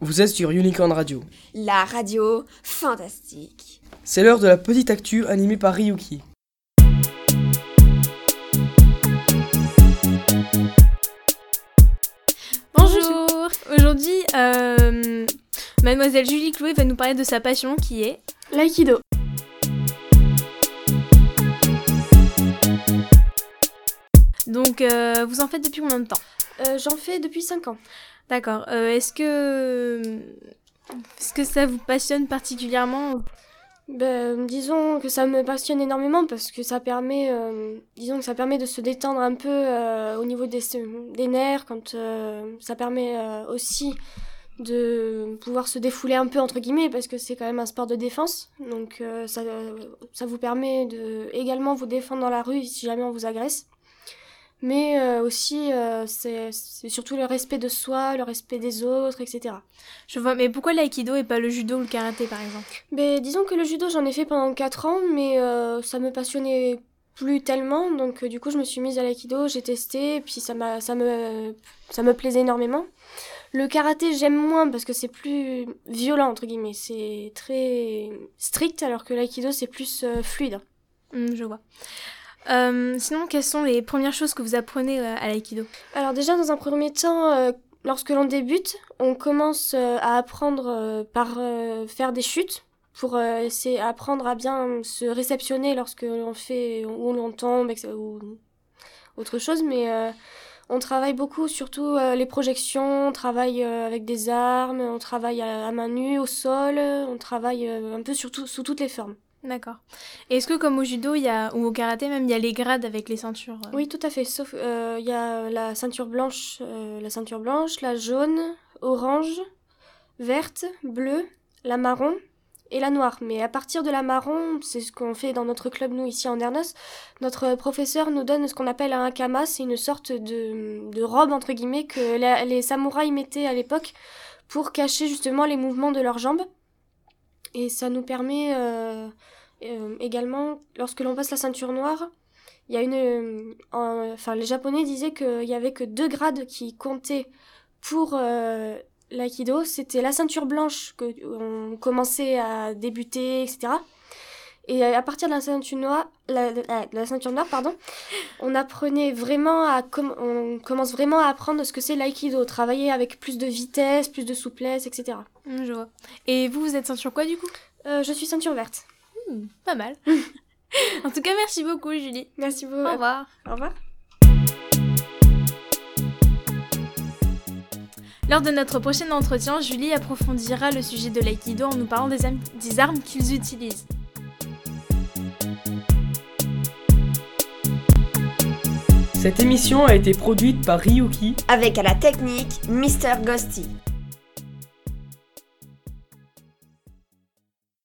Vous êtes sur Unicorn Radio. La radio fantastique. C'est l'heure de la petite actu animée par Ryuki. Bonjour Aujourd'hui, euh, mademoiselle Julie Chloé va nous parler de sa passion qui est L'aïkido. Donc, euh, vous en faites depuis combien de temps? Euh, J'en fais depuis 5 ans. D'accord. Euh, Est-ce que... Ça vous passionne particulièrement Ben, disons que ça me passionne énormément parce que ça permet, euh, disons que ça permet de se détendre un peu euh, au niveau des, des nerfs, quand ça permet aussi de pouvoir se défouler un peu entre guillemets parce que c'est quand même un sport de défense. Donc ça, ça vous permet de également vous défendre dans la rue si jamais on vous agresse. Mais euh, aussi euh, c'est surtout le respect de soi, le respect des autres, etc. Je vois, mais pourquoi l'aïkido et pas le judo ou le karaté par exemple? Mais disons que le judo, j'en ai fait pendant 4 ans, mais euh, ça me passionnait plus tellement. Donc, euh, du coup, je me suis mise à l'aïkido, j'ai testé, et puis ça, m'a, ça, me, ça me plaisait énormément. Le karaté, j'aime moins parce que c'est plus violent, entre guillemets. C'est très strict, alors que l'aïkido, c'est plus fluide. Hmm, Je vois. Euh, sinon, quelles sont les premières choses que vous apprenez euh, à l'aïkido Alors, déjà, dans un premier temps, euh, lorsque l'on débute, on commence à apprendre par faire des chutes pour essayer apprendre à bien se réceptionner lorsque l'on fait ou l'on tombe ou autre chose. Mais on travaille beaucoup surtout les projections. On travaille avec des armes on travaille à, main nue au sol. On travaille un peu surtout sous toutes les formes D'accord. Est-ce que comme au judo ou au karaté même, il y a les grades avec les ceintures euh oui tout à fait sauf euh, il y a la ceinture blanche euh, la ceinture blanche la jaune orange verte bleue la marron et la noire. Mais à partir de la marron, c'est ce qu'on fait dans notre club, nous, ici en Dernos, notre professeur nous donne ce qu'on appelle un kama, c'est une sorte de, de robe, entre guillemets, que les samouraïs mettaient à l'époque pour cacher justement les mouvements de leurs jambes. Et ça nous permet euh, euh, également, lorsque l'on passe la ceinture noire, il y a une... euh, en- enfin, les Japonais disaient qu'il y avait que deux grades qui comptaient pour l'aïkido. C'était la ceinture blanche que on commençait à débuter, etc. Et à partir de la ceinture noire, la, la- la ceinture noire, pardon, on apprenait vraiment à, com- on commence vraiment à apprendre ce que c'est l'aïkido, travailler avec plus de vitesse, plus de souplesse, etc. Hmm, Je vois. Et vous, vous êtes ceinture quoi du coup? Euh, je suis ceinture verte. Hmm, Pas mal. en tout cas, merci beaucoup Julie. Merci beaucoup. Au revoir. Au revoir. Lors de notre prochain entretien, Julie approfondira le sujet de l'aïkido en nous parlant des armes qu'ils utilisent. Cette émission a été produite par Ryuki Avec à la technique Mr. Ghosty.